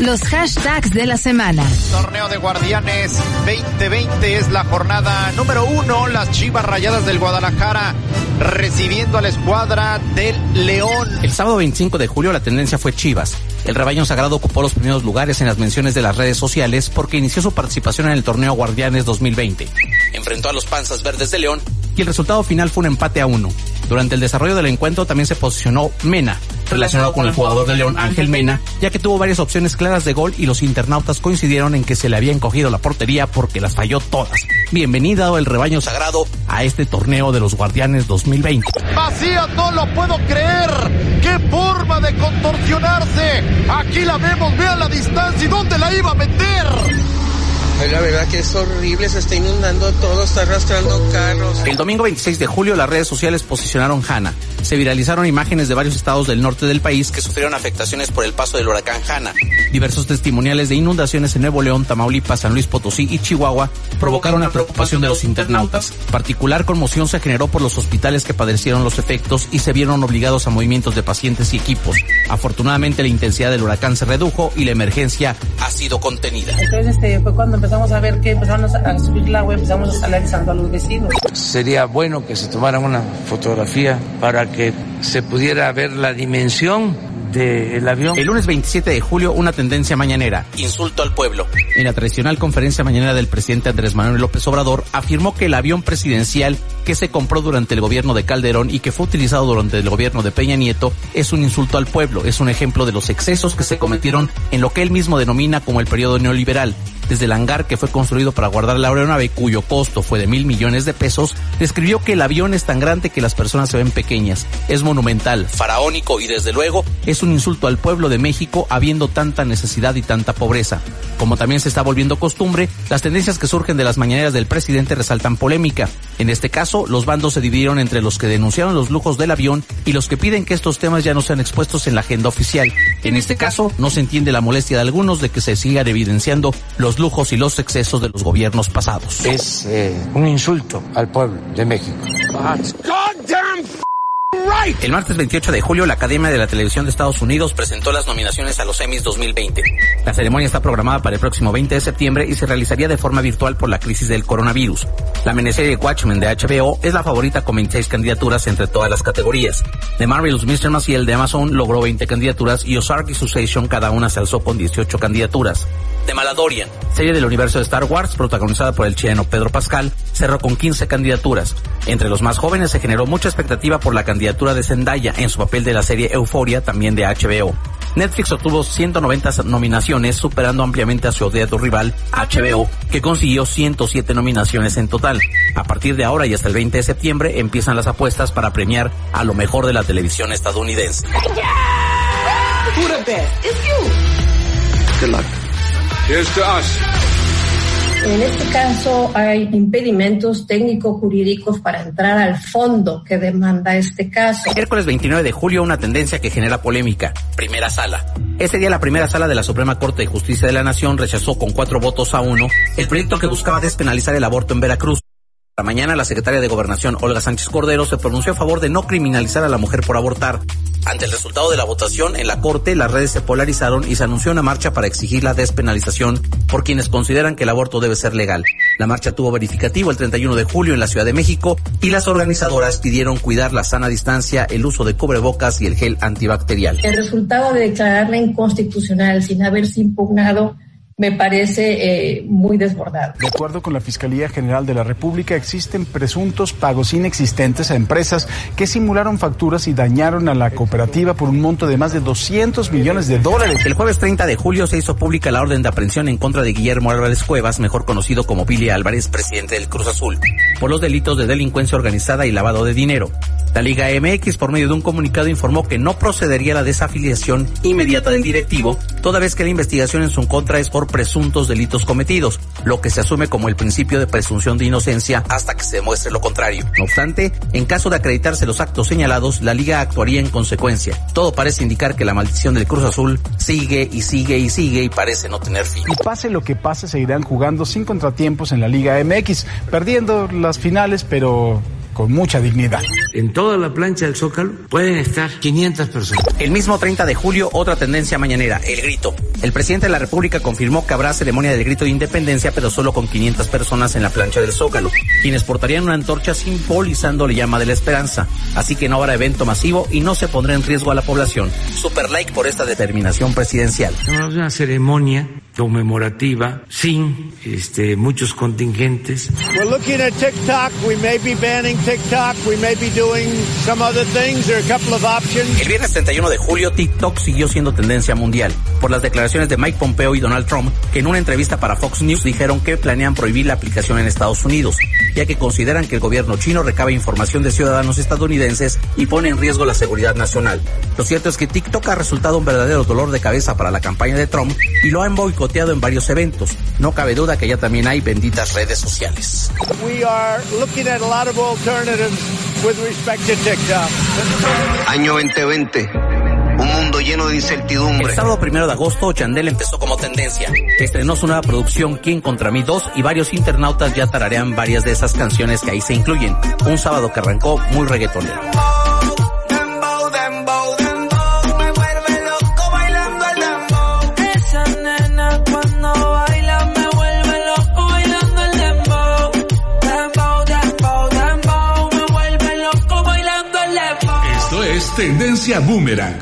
Los hashtags de la semana. Torneo de Guardianes 2020 es la jornada número uno. Las Chivas Rayadas del Guadalajara recibiendo a la escuadra del León. El sábado 25 de julio la tendencia fue Chivas. El rebaño sagrado ocupó los primeros lugares en las menciones de las redes sociales porque inició su participación en el torneo Guardianes 2020. Enfrentó a los Panzas Verdes de León y el resultado final fue un empate a uno. Durante el desarrollo del encuentro también se posicionó Mena, relacionado con el jugador de León Ángel Mena, ya que tuvo varias opciones claras de gol y los internautas coincidieron en que se le había encogido la portería porque las falló todas. Bienvenida el rebaño sagrado a este torneo de los Guardianes 2020. Vacía, no lo puedo creer. ¡Qué forma de contorsionarse! Aquí la vemos, vea la distancia y dónde la iba a meter. La verdad que es horrible, se está inundando todo, está arrastrando carros. El domingo 26 de julio las redes sociales posicionaron Hanna. Se viralizaron imágenes de varios estados del norte del país que sufrieron afectaciones por el paso del huracán Hanna. Diversos testimoniales de inundaciones en Nuevo León, Tamaulipas, San Luis Potosí y Chihuahua provocaron la preocupación de los internautas. Particular conmoción se generó por los hospitales que padecieron los efectos y se vieron obligados a movimientos de pacientes y equipos. Afortunadamente la intensidad del huracán se redujo y la emergencia ha sido contenida. Entonces este, fue cuando empezamos a ver que empezamos a subir el agua, empezamos a estar avisando a los vecinos. Sería bueno que se tomara una fotografía para que se pudiera ver la dimensión del avión. El lunes 27 de julio, una tendencia mañanera. Insulto al pueblo. En la tradicional conferencia mañanera del presidente Andrés Manuel López Obrador, afirmó que el avión presidencial que se compró durante el gobierno de Calderón y que fue utilizado durante el gobierno de Peña Nieto es un insulto al pueblo, es un ejemplo de los excesos que se cometieron en lo que él mismo denomina como el periodo neoliberal desde el hangar que fue construido para guardar la aeronave, cuyo costo fue de mil millones de pesos, describió que el avión es tan grande que las personas se ven pequeñas. Es monumental, faraónico y desde luego es un insulto al pueblo de México habiendo tanta necesidad y tanta pobreza. Como también se está volviendo costumbre, las tendencias que surgen de las mañaneras del presidente resaltan polémica. En este caso, los bandos se dividieron entre los que denunciaron los lujos del avión y los que piden que estos temas ya no sean expuestos en la agenda oficial. En este caso, no se entiende la molestia de algunos de que se sigan evidenciando los lujos y los excesos de los gobiernos pasados. Es eh, un insulto al pueblo de México. El martes 28 de julio, la Academia de la Televisión de Estados Unidos presentó las nominaciones a los Emmys 2020. La ceremonia está programada para el próximo 20 de septiembre y se realizaría de forma virtual por la crisis del coronavirus. La miniserie Watchmen de HBO es la favorita con 26 candidaturas entre todas las categorías. The Marvelous Mr. Maciel de Amazon logró 20 candidaturas y Ozark y Succession cada una se alzó con 18 candidaturas. The Maladorian, serie del universo de Star Wars protagonizada por el chileno Pedro Pascal, cerró con 15 candidaturas. Entre los más jóvenes se generó mucha expectativa por la candidatura de Zendaya en su papel de la serie Euphoria, también de HBO. Netflix obtuvo 190 nominaciones, superando ampliamente a su odiado rival, HBO, que consiguió 107 nominaciones en total. A partir de ahora y hasta el 20 de septiembre empiezan las apuestas para premiar a lo mejor de la televisión estadounidense. Good luck. Here's to us. En este caso hay impedimentos técnico-jurídicos para entrar al fondo que demanda este caso. Miércoles 29 de julio, una tendencia que genera polémica. Primera sala. Este día la primera sala de la Suprema Corte de Justicia de la Nación rechazó con cuatro votos a uno el proyecto que buscaba despenalizar el aborto en Veracruz. La mañana la secretaria de Gobernación, Olga Sánchez Cordero, se pronunció a favor de no criminalizar a la mujer por abortar. Ante el resultado de la votación en la Corte, las redes se polarizaron y se anunció una marcha para exigir la despenalización por quienes consideran que el aborto debe ser legal. La marcha tuvo verificativo el 31 de julio en la Ciudad de México y las organizadoras pidieron cuidar la sana distancia, el uso de cubrebocas y el gel antibacterial. El resultado de declararla inconstitucional sin haberse impugnado me parece eh, muy desbordado. De acuerdo con la Fiscalía General de la República, existen presuntos pagos inexistentes a empresas que simularon facturas y dañaron a la cooperativa por un monto de más de 200 millones de dólares. El jueves 30 de julio se hizo pública la orden de aprehensión en contra de Guillermo Álvarez Cuevas, mejor conocido como Billy Álvarez, presidente del Cruz Azul, por los delitos de delincuencia organizada y lavado de dinero. La Liga MX, por medio de un comunicado, informó que no procedería la desafiliación inmediata del directivo, toda vez que la investigación en su contra es por presuntos delitos cometidos, lo que se asume como el principio de presunción de inocencia hasta que se demuestre lo contrario. No obstante, en caso de acreditarse los actos señalados, la liga actuaría en consecuencia. Todo parece indicar que la maldición del Cruz Azul sigue y sigue y sigue y parece no tener fin. Y pase lo que pase, seguirán jugando sin contratiempos en la Liga MX, perdiendo las finales, pero con mucha dignidad. En toda la plancha del Zócalo pueden estar 500 personas. El mismo 30 de julio, otra tendencia mañanera, el grito. El presidente de la República confirmó que habrá ceremonia del grito de independencia, pero solo con 500 personas en la plancha del Zócalo, quienes portarían una antorcha simbolizando la llama de la esperanza. Así que no habrá evento masivo y no se pondrá en riesgo a la población. Super like por esta determinación presidencial. Es una ceremonia conmemorativa sin este, muchos contingentes. We're looking at TikTok. We may be banning TikTok. We may be doing some other things. There are a couple of options. El viernes 31 de julio, TikTok siguió siendo tendencia mundial por las declaraciones de Mike Pompeo y Donald Trump, que en una entrevista para Fox News dijeron que planean prohibir la aplicación en Estados Unidos, ya que consideran que el gobierno chino recaba información de ciudadanos estadounidenses y pone en riesgo la seguridad nacional. Lo cierto es que TikTok ha resultado un verdadero dolor de cabeza para la campaña de Trump y lo han boicoteado en varios eventos. No cabe duda que ya también hay benditas redes sociales. We are looking at a lot of alternatives with respect to TikTok. Año 2020. Un mundo lleno de incertidumbre. El sábado primero de agosto, Chandel empezó como tendencia. Estrenó su nueva producción ¿Quién contra mí 2 y varios internautas ya tararean varias de esas canciones que ahí se incluyen. Un sábado que arrancó muy reggaetonero. Tendencia Boomerang.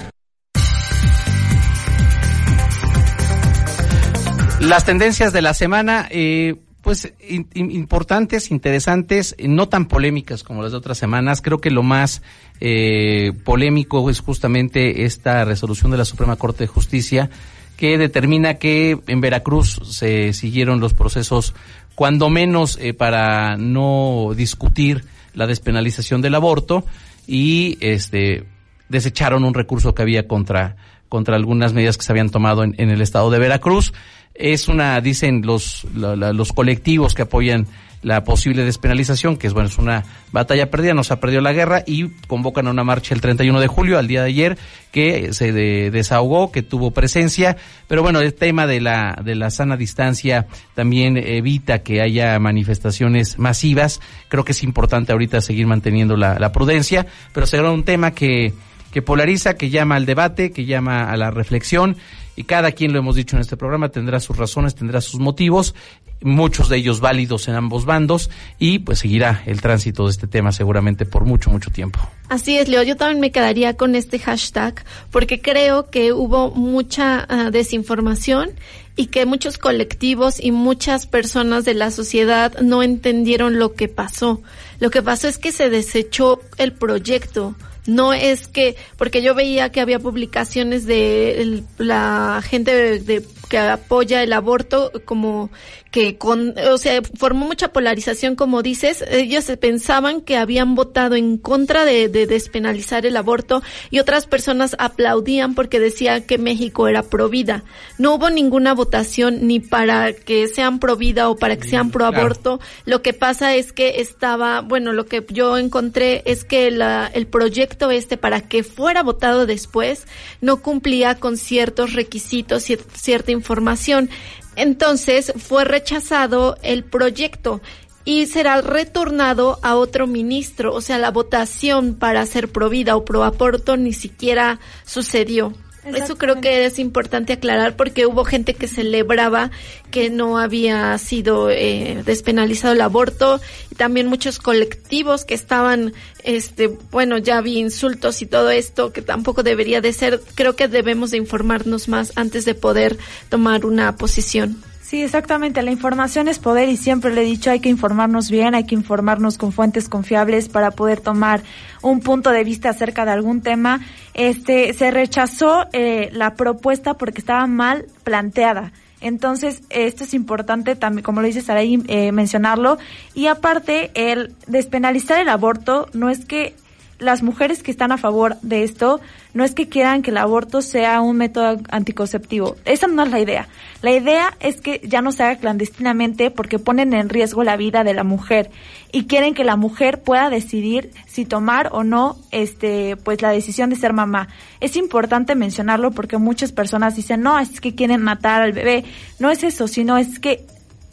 Las tendencias de la semana, eh, pues importantes, interesantes, eh, no tan polémicas como las de otras semanas. Creo que lo más eh, polémico es justamente esta resolución de la Suprema Corte de Justicia que determina que en Veracruz se siguieron los procesos, cuando menos eh, para no discutir la despenalización del aborto y este desecharon un recurso que había contra contra algunas medidas que se habían tomado en, en el estado de Veracruz. Es una, dicen los, la- los colectivos que apoyan la posible despenalización, que es bueno, es una batalla perdida, no se ha perdido la guerra, y convocan a una marcha el 31 de julio, al día de ayer, que se de- desahogó, que tuvo presencia, pero bueno, el tema de la, de la sana distancia también evita que haya manifestaciones masivas. Creo que es importante ahorita seguir manteniendo la, la prudencia, pero será un tema que, que polariza, que llama al debate, que llama a la reflexión y cada quien, lo hemos dicho en este programa, tendrá sus razones, tendrá sus motivos, muchos de ellos válidos en ambos bandos y pues seguirá el tránsito de este tema seguramente por mucho, mucho tiempo. Así es, Leo. Yo también me quedaría con este hashtag porque creo que hubo mucha ah, desinformación y que muchos colectivos y muchas personas de la sociedad no entendieron lo que pasó. Lo que pasó es que se desechó el proyecto. No es que, porque yo veía que había publicaciones de la gente de- que apoya el aborto como que con, o sea, formó mucha polarización, como dices. Ellos pensaban que habían votado en contra de, de despenalizar el aborto y otras personas aplaudían porque decían que México era pro vida. No hubo ninguna votación ni para que sean pro vida o para que sean pro aborto. Lo que pasa es que estaba, bueno, lo que yo encontré es que la- el proyecto este para que fuera votado después no cumplía con ciertos requisitos, cier- cierta información. Entonces fue rechazado el proyecto y será retornado a otro ministro. O sea, la votación para ser pro vida o pro aborto ni siquiera sucedió. Eso creo que es importante aclarar porque hubo gente que celebraba que no había sido eh, despenalizado el aborto y también muchos colectivos que estaban, este, bueno, ya vi insultos y todo esto que tampoco debería de ser. Creo que debemos de informarnos más antes de poder tomar una posición. Sí, exactamente. La información es poder y siempre le he dicho hay que informarnos bien, hay que informarnos con fuentes confiables para poder tomar un punto de vista acerca de algún tema. Este se rechazó eh, la propuesta porque estaba mal planteada. Entonces, esto es importante también, como lo dice Saraí, eh, mencionarlo. Y aparte, el despenalizar el aborto no es que las mujeres que están a favor de esto no es que quieran que el aborto sea un método anticonceptivo. Esa no es la idea. La idea es que ya no se haga clandestinamente porque ponen en riesgo la vida de la mujer y quieren que la mujer pueda decidir si tomar o no este pues la decisión de ser mamá. Es importante mencionarlo porque muchas personas dicen, "No, es que quieren matar al bebé." No es eso, sino es que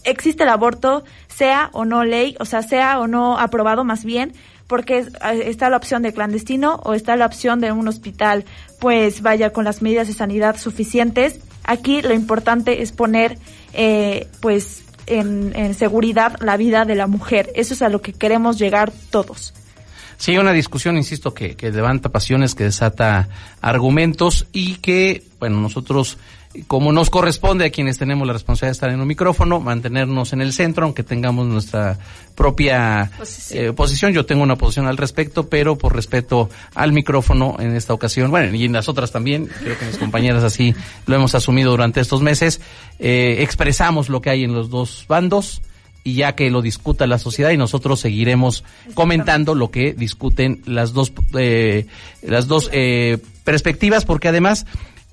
existe el aborto, sea o no ley, o sea, sea o no aprobado más bien, porque eh, está la opción de clandestino o está la opción de un hospital, pues vaya con las medidas de sanidad suficientes. Aquí lo importante es poner, eh, pues, en, en seguridad la vida de la mujer. Eso es a lo que queremos llegar todos. Sí, una discusión, insisto, que, que levanta pasiones, que desata argumentos y que, bueno, nosotros, como nos corresponde a quienes tenemos la responsabilidad de estar en un micrófono, mantenernos en el centro, aunque tengamos nuestra propia Posición. eh, posición. Yo tengo una posición al respecto, pero por respeto al micrófono en esta ocasión, bueno, y en las otras también, creo que mis compañeras así lo hemos asumido durante estos meses, eh, expresamos lo que hay en los dos bandos y ya que lo discuta la sociedad y nosotros seguiremos comentando lo que discuten las dos eh, las dos eh, perspectivas porque además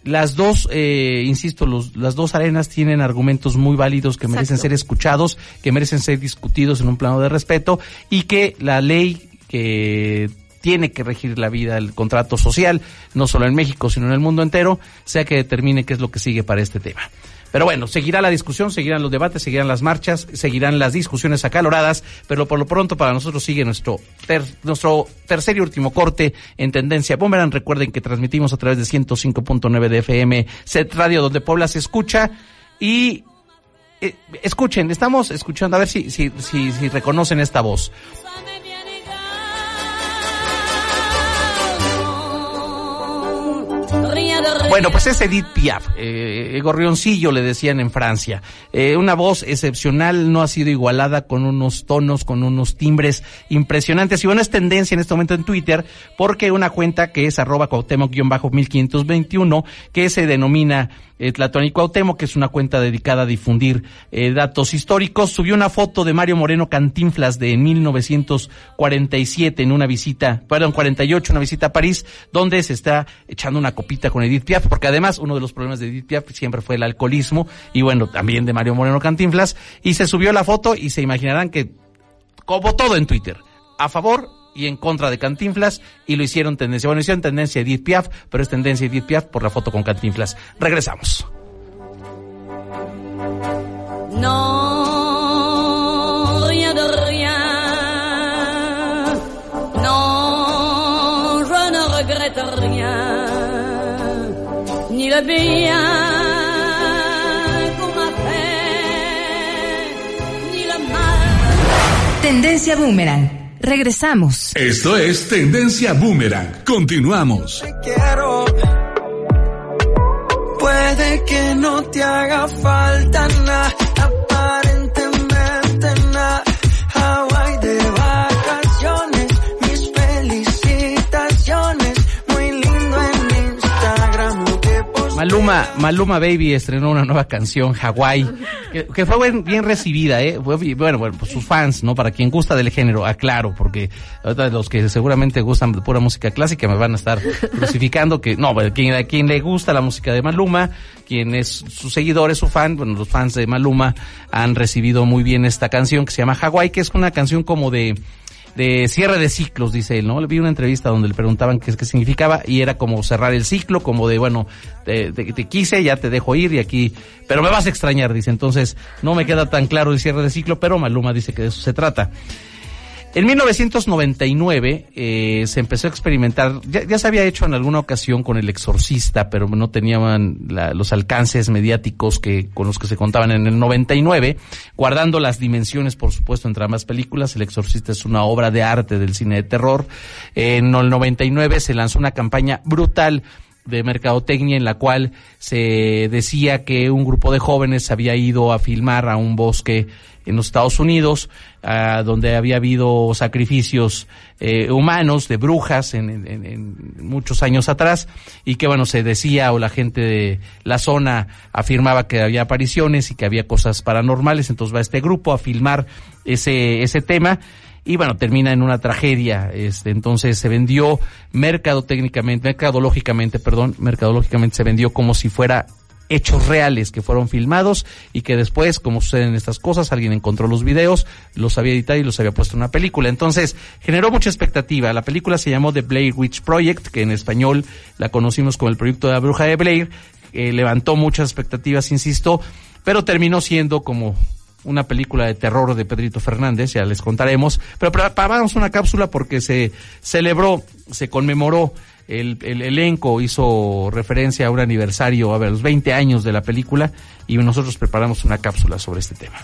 las dos eh, insisto los, las dos arenas tienen argumentos muy válidos que merecen ser escuchados que merecen ser discutidos en un plano de respeto y que la ley que tiene que regir la vida, el contrato social, no solo en México, sino en el mundo entero, sea que determine qué es lo que sigue para este tema. Pero bueno, seguirá la discusión, seguirán los debates, seguirán las marchas, seguirán las discusiones acaloradas, pero por lo pronto para nosotros sigue nuestro, ter- nuestro tercer y último corte en Tendencia Boomerang. Recuerden que transmitimos a través de 105.9 de FM, Set Radio, donde Puebla se escucha y eh, escuchen, estamos escuchando, a ver si, si, si, si reconocen esta voz. Bueno, pues es Edith Piaf, eh, gorrioncillo le decían en Francia. Eh, una voz excepcional, no ha sido igualada con unos tonos, con unos timbres impresionantes. Y bueno, es tendencia en este momento en Twitter porque una cuenta que es arroba Cuauhtémoc-1521, que se denomina eh, Tlatón Cuauhtémoc, que es una cuenta dedicada a difundir eh, datos históricos, subió una foto de Mario Moreno Cantinflas de 1947 en una visita, perdón, 48, una visita a París, donde se está echando una copita con Edith Piaf, porque además uno de los problemas de Edith Piaf siempre fue el alcoholismo, y bueno, también de Mario Moreno Cantinflas, y se subió la foto y se imaginarán que, como todo en Twitter, a favor y en contra de Cantinflas y lo hicieron tendencia. Bueno, hicieron tendencia Edith Piaf, pero es tendencia Edith Piaf por la foto con Cantinflas. Regresamos. Non, rien de rien. Non, je ne regrette rien. Ni le bien. Tendencia Boomerang. Regresamos. Esto es Tendencia Boomerang. Continuamos. quiero. Puede que no te haga falta nada, Maluma, Maluma Baby estrenó una nueva canción, Hawaii, que, fue buen- bien recibida, ¿eh? Bueno, bueno, pues sus fans, ¿no? Para quien gusta del género, aclaro, porque los que seguramente gustan de pura música clásica me van a estar crucificando, que no, quien, a quien le gusta la música de Maluma, quien es su seguidor, es su fan, bueno, los fans de Maluma han recibido muy bien esta canción que se llama Hawaii, que es una canción como de de cierre de ciclos, dice él, ¿no? Le vi una entrevista donde le preguntaban qué, qué significaba y era como cerrar el ciclo, como de, bueno, te, te- te quise, ya te dejo ir y aquí, pero me vas a extrañar, dice. Entonces, no me queda tan claro el cierre de ciclo, pero Maluma dice que de eso se trata. En 1999 eh, se empezó a experimentar, ya, ya se había hecho en alguna ocasión con El Exorcista, pero no tenían la- los alcances mediáticos que con los que se contaban en el 99, guardando las dimensiones, por supuesto, entre ambas películas. El Exorcista es una obra de arte del cine de terror. En el 99 se lanzó una campaña brutal de mercadotecnia en la cual se decía que un grupo de jóvenes había ido a filmar a un bosque en los Estados Unidos, ah, donde había habido sacrificios eh, humanos de brujas en- en muchos años atrás y que bueno se decía o la gente de la zona afirmaba que había apariciones y que había cosas paranormales, entonces va este grupo a filmar ese ese tema y bueno, termina en una tragedia. Este, entonces se vendió mercadotécnicamente, mercadológicamente, perdón, mercadológicamente se vendió como si fuera hechos reales que fueron filmados y que después, como suceden estas cosas, alguien encontró los videos, los había editado y los había puesto en una película. Entonces, generó mucha expectativa. La película se llamó The Blair Witch Project, que en español la conocimos como el proyecto de la bruja de Blair. Eh, levantó muchas expectativas, insisto, pero terminó siendo como una película de terror de Pedrito Fernández, ya les contaremos, pero preparamos una cápsula porque se celebró, se conmemoró el, el, elenco hizo referencia a un aniversario, a ver, los 20 años de la película, y nosotros preparamos una cápsula sobre este tema.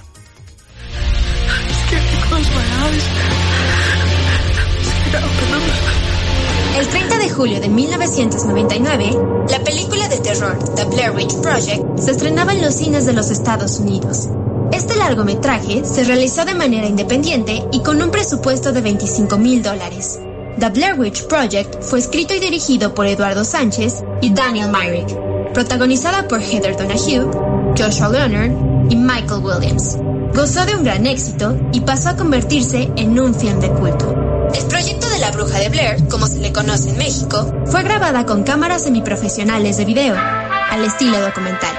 El 30 de julio de 1999, la película de terror The Blair Witch Project se estrenaba en los cines de los Estados Unidos. Este largometraje se realizó de manera independiente y con un presupuesto de 25 mil dólares. The Blair Witch Project fue escrito y dirigido por Eduardo Sánchez y Daniel Myrick, protagonizada por Heather Donahue, Joshua Leonard y Michael Williams. Gozó de un gran éxito y pasó a convertirse en un film de culto. El proyecto de la bruja de Blair, como se le conoce en México, fue grabada con cámaras semiprofesionales de video, al estilo documental,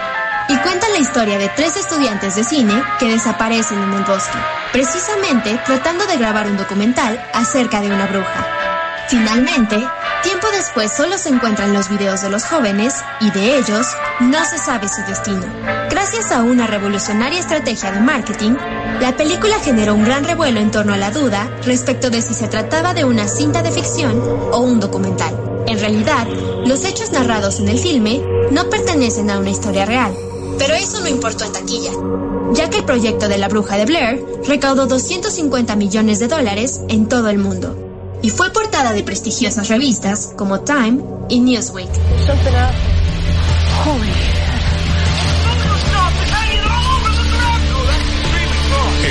y cuenta la historia de tres estudiantes de cine que desaparecen en el bosque, precisamente tratando de grabar un documental acerca de una bruja. Finalmente, tiempo después solo se encuentran los videos de los jóvenes y de ellos no se sabe su destino. Gracias a una revolucionaria estrategia de marketing, la película generó un gran revuelo en torno a la duda respecto de si se trataba de una cinta de ficción o un documental. En realidad, los hechos narrados en el filme no pertenecen a una historia real. Pero eso no importó en taquilla, ya que el proyecto de la bruja de Blair recaudó 250 millones de dólares en todo el mundo y fue portada de prestigiosas revistas como Time y Newsweek.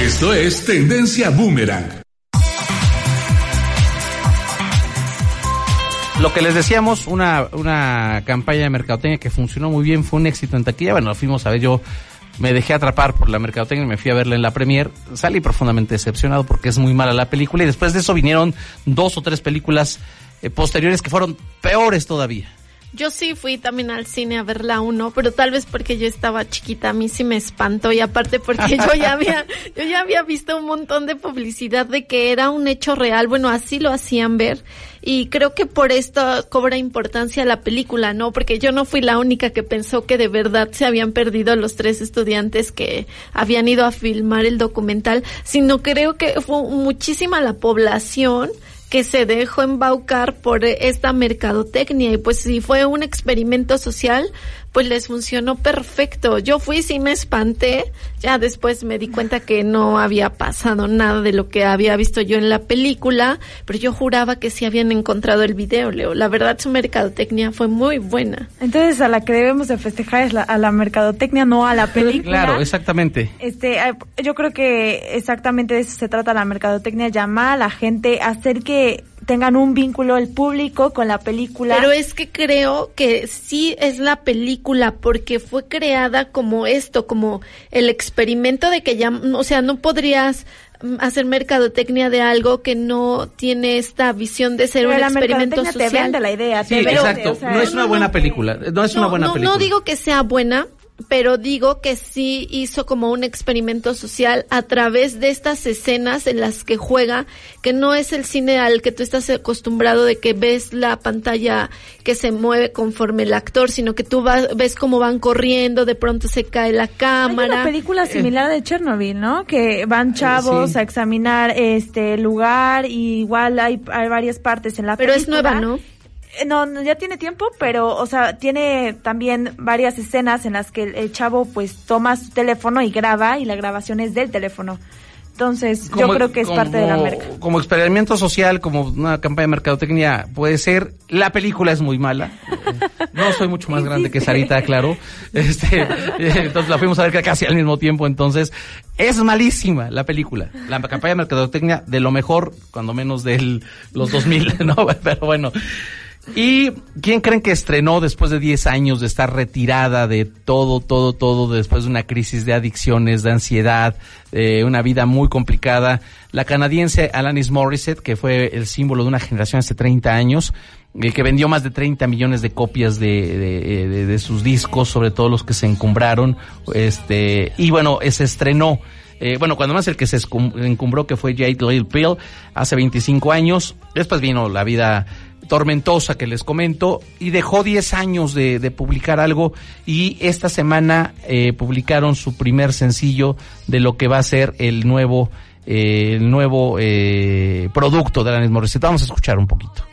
Esto es Tendencia Boomerang. Lo que les decíamos, una, una campaña de mercadotecnia que funcionó muy bien, fue un éxito en taquilla. Bueno, fuimos a ver yo me dejé atrapar por la mercadotecnia y me fui a verla en la premier. Salí profundamente decepcionado porque es muy mala la película y después de eso vinieron dos o tres películas eh, posteriores que fueron peores todavía. Yo sí fui también al cine a ver la uno, pero tal vez porque yo estaba chiquita, a mí sí me espantó. Y aparte porque yo ya había, yo ya había visto un montón de publicidad de que era un hecho real, bueno, así lo hacían ver. Y creo que por esto cobra importancia la película, ¿no? Porque yo no fui la única que pensó que de verdad se habían perdido los tres estudiantes que habían ido a filmar el documental, sino creo que fue muchísima la población que se dejó embaucar por esta mercadotecnia. Y pues si fue un experimento social, pues les funcionó perfecto. Yo fui, sí me espanté, ya después me di cuenta que no había pasado nada de lo que había visto yo en la película, pero yo juraba que sí habían encontrado el video, Leo. La verdad su mercadotecnia fue muy buena. Entonces a la que debemos de festejar es la, a la mercadotecnia, no a la película. Claro, exactamente. Este, yo creo que exactamente de eso se trata la mercadotecnia, llamar a la gente, hacer que tengan un vínculo el público con la película. Pero es que creo que sí es la película porque fue creada como esto, como el experimento de que ya, o sea, no podrías mm, hacer mercadotecnia de algo que no tiene esta visión de ser un experimento social. Te vende la idea, sí, exacto. no es una buena película. No es una buena película. No digo que sea buena, pero digo que sí hizo como un experimento social a través de estas escenas en las que juega, que no es el cine al que tú estás acostumbrado de que ves la pantalla que se mueve conforme el actor, sino que tú vas, ves cómo van corriendo, de pronto se cae la cámara. Hay una película eh, similar de Chernobyl, ¿no? Que van chavos a examinar este lugar y igual hay, hay varias partes en la pero película. Pero es nueva, ¿no? No, ya tiene tiempo, pero, o sea, tiene también varias escenas en las que el, chavo, pues, toma su teléfono y graba, y la grabación es del teléfono. Entonces, yo creo que es parte de la merca. Como experimento social, como una campaña de mercadotecnia, puede ser. La película es muy mala. no soy mucho más grande que Sarita, claro. Este, entonces la fuimos a ver casi al mismo tiempo. Entonces, es malísima la película. La campaña de mercadotecnia de lo mejor, cuando menos de los 2000, ¿no? Pero bueno. ¿Y quién creen que estrenó después de 10 años de estar retirada de todo, todo, todo, después de una crisis de adicciones, de ansiedad, eh, una vida muy complicada? La canadiense Alanis Morissette, que fue el símbolo de una generación hace 30 años, el que vendió más de 30 millones de copias de, de, sus discos, sobre todo los que se encumbraron, este, y bueno, se estrenó. Eh, bueno, cuando más el que se encumbró que fue Jade Lil Pill hace 25 años. Después vino la vida tormentosa que les comento y dejó 10 años de, de publicar algo y esta semana eh, publicaron su primer sencillo de lo que va a ser el nuevo eh, el nuevo eh, producto de Alanis Morissette. Vamos a escuchar un poquito.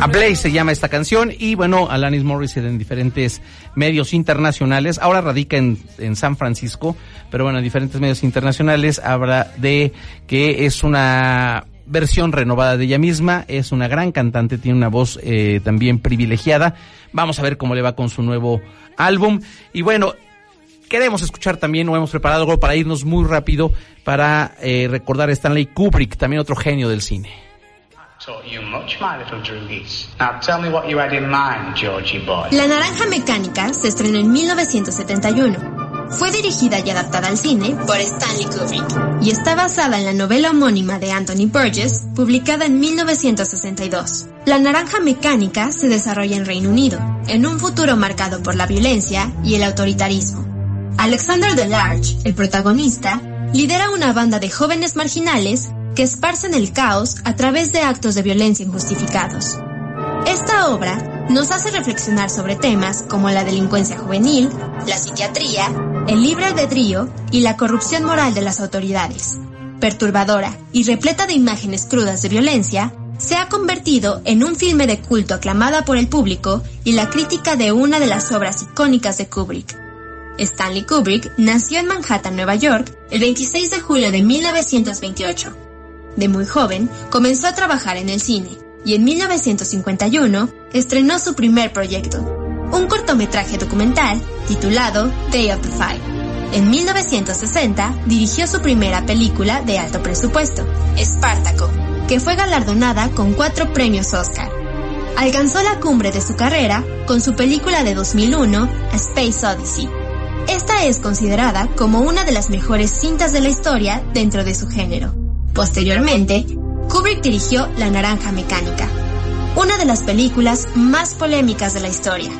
A Blaze se llama esta canción y bueno, Alanis Morissette en diferentes medios internacionales, ahora radica en, en San Francisco, pero bueno, en diferentes medios internacionales habla de que es una versión renovada de ella misma, es una gran cantante, tiene una voz eh, también privilegiada. Vamos a ver cómo le va con su nuevo álbum. Y bueno, queremos escuchar también, o hemos preparado algo para irnos muy rápido para eh, recordar a Stanley Kubrick, también otro genio del cine. La Naranja Mecánica se estrenó en 1971. Fue dirigida y adaptada al cine por Stanley Kubrick y está basada en la novela homónima de Anthony Burgess, publicada en 1962. La Naranja Mecánica se desarrolla en Reino Unido, en un futuro marcado por la violencia y el autoritarismo. Alexander Delarge, el protagonista, lidera una banda de jóvenes marginales que esparcen el caos a través de actos de violencia injustificados. Esta obra nos hace reflexionar sobre temas como la delincuencia juvenil, la psiquiatría, el libre albedrío y la corrupción moral de las autoridades. Perturbadora y repleta de imágenes crudas de violencia, se ha convertido en un filme de culto aclamada por el público y la crítica de una de las obras icónicas de Kubrick. Stanley Kubrick nació en Manhattan, Nueva York, el 26 de julio de 1928. De muy joven, comenzó a trabajar en el cine y en 1951 estrenó su primer proyecto, un cortometraje documental titulado Day of the Five. En 1960 dirigió su primera película de alto presupuesto, Espartaco, que fue galardonada con cuatro premios Oscar. Alcanzó la cumbre de su carrera con su película de 2001, A Space Odyssey. Esta es considerada como una de las mejores cintas de la historia dentro de su género. Posteriormente, Kubrick dirigió La Naranja Mecánica, una de las películas más polémicas de la historia.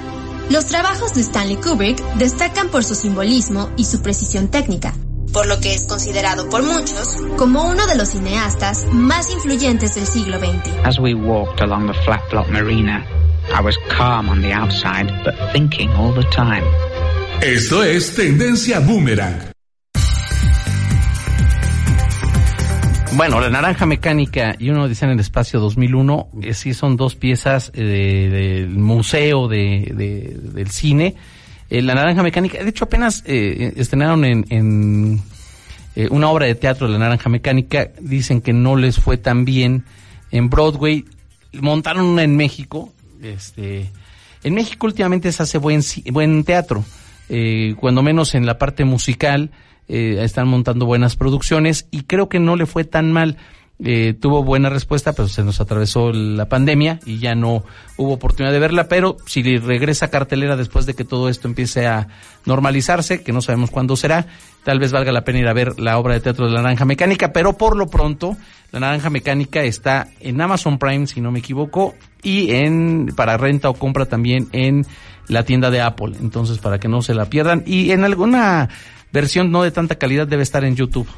Los trabajos de Stanley Kubrick destacan por su simbolismo y su precisión técnica, por lo que es considerado por muchos como uno de los cineastas más influyentes del siglo XX. As we walked along the flat marina, I was calm on the outside, but thinking all. Esto es Tendencia Boomerang. Bueno, La Naranja Mecánica y Uno Dice en el Espacio 2001, eh, sí son dos piezas eh, del museo de, de- del cine. Eh, la Naranja Mecánica, de hecho apenas eh, estrenaron en, en, eh, una obra de teatro de La Naranja Mecánica, dicen que no les fue tan bien en Broadway, montaron una en México, este, en México últimamente se hace buen, buen teatro, eh, cuando menos en la parte musical, eh, están montando buenas producciones y creo que no le fue tan mal. Eh, tuvo buena respuesta, pero se nos atravesó la pandemia y ya no hubo oportunidad de verla, pero si regresa cartelera después de que todo esto empiece a normalizarse, que no sabemos cuándo será, tal vez valga la pena ir a ver la obra de teatro de la Naranja Mecánica, pero por lo pronto, la Naranja Mecánica está en Amazon Prime, si no me equivoco, y en para renta o compra también en la tienda de Apple, entonces para que no se la pierdan y en alguna versión no de tanta calidad debe estar en YouTube.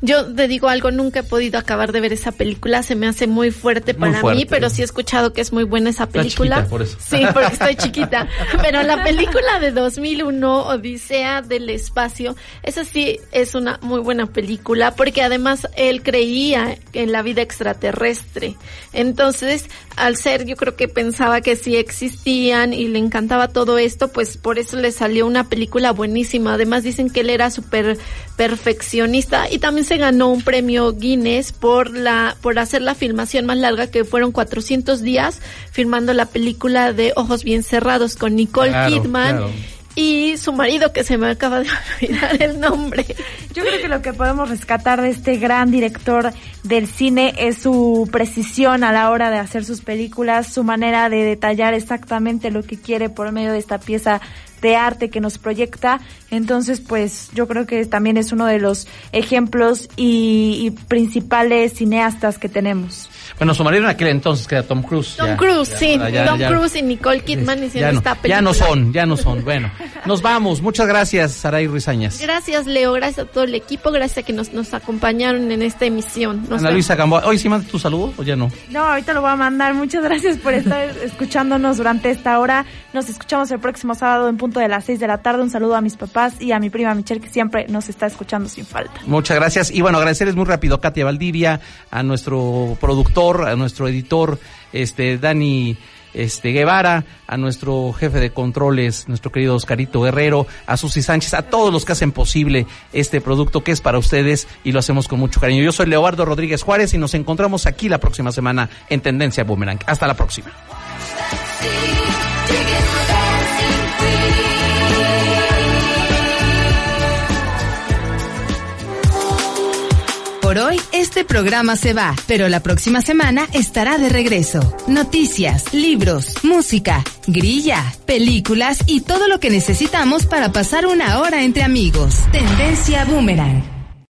Yo te digo algo, nunca he podido acabar de ver esa película, se me hace muy fuerte Muy para fuerte. mí, pero sí he escuchado que es muy buena esa película. chiquita, por eso. Sí, porque estoy chiquita. Pero la película de 2001, Odisea del Espacio, esa sí es una muy buena película, porque además él creía en la vida extraterrestre. Entonces, al ser, yo creo que pensaba que sí existían y le encantaba todo esto, pues por eso le salió una película buenísima. Además dicen que él era súper perfeccionista y también se ganó un premio Guinness por la por hacer la filmación más larga que fueron 400 días filmando la película de Ojos bien cerrados con Nicole Claro, Kidman claro. y su marido que se me acaba de olvidar el nombre. Yo creo que lo que podemos rescatar de este gran director del cine es su precisión a la hora de hacer sus películas, su manera de detallar exactamente lo que quiere por medio de esta pieza de arte que nos proyecta. Entonces, pues yo creo que también es uno de los ejemplos y, y principales cineastas que tenemos. Bueno, su marido en aquel entonces que era Tom Cruise. Tom ya, Cruise, ya, sí. ya, Tom ya. Cruise y Nicole Kidman hicieron Ya no, esta película. ya no son, ya no son. Bueno, nos vamos. Muchas gracias, Saray Ruizañas. Gracias, Leo. Gracias a todo el equipo. Gracias a que nos, nos acompañaron en esta emisión. Nos Ana. Luisa Gamboa. Hoy sí manda tu saludo o ya no. No, ahorita lo voy a mandar. Muchas gracias por estar escuchándonos durante esta hora. Nos escuchamos el próximo sábado en punto de las 6 de la tarde. Un saludo a mis papás y a mi prima Michelle que siempre nos está escuchando sin falta. Muchas gracias. Y bueno, agradecerles muy rápido a Katia Valdivia, a nuestro a nuestro editor, este, Dani este Guevara, a nuestro jefe de controles, nuestro querido Oscarito Guerrero, a Susi Sánchez, a todos los que hacen posible este producto que es para ustedes y lo hacemos con mucho cariño. Yo soy Leobardo Rodríguez Juárez y nos encontramos aquí la próxima semana en Tendencia Boomerang. Hasta la próxima. Hoy, este programa se va, pero la próxima semana estará de regreso. Noticias, libros, música, grilla, películas y todo lo que necesitamos para pasar una hora entre amigos. Tendencia Boomerang.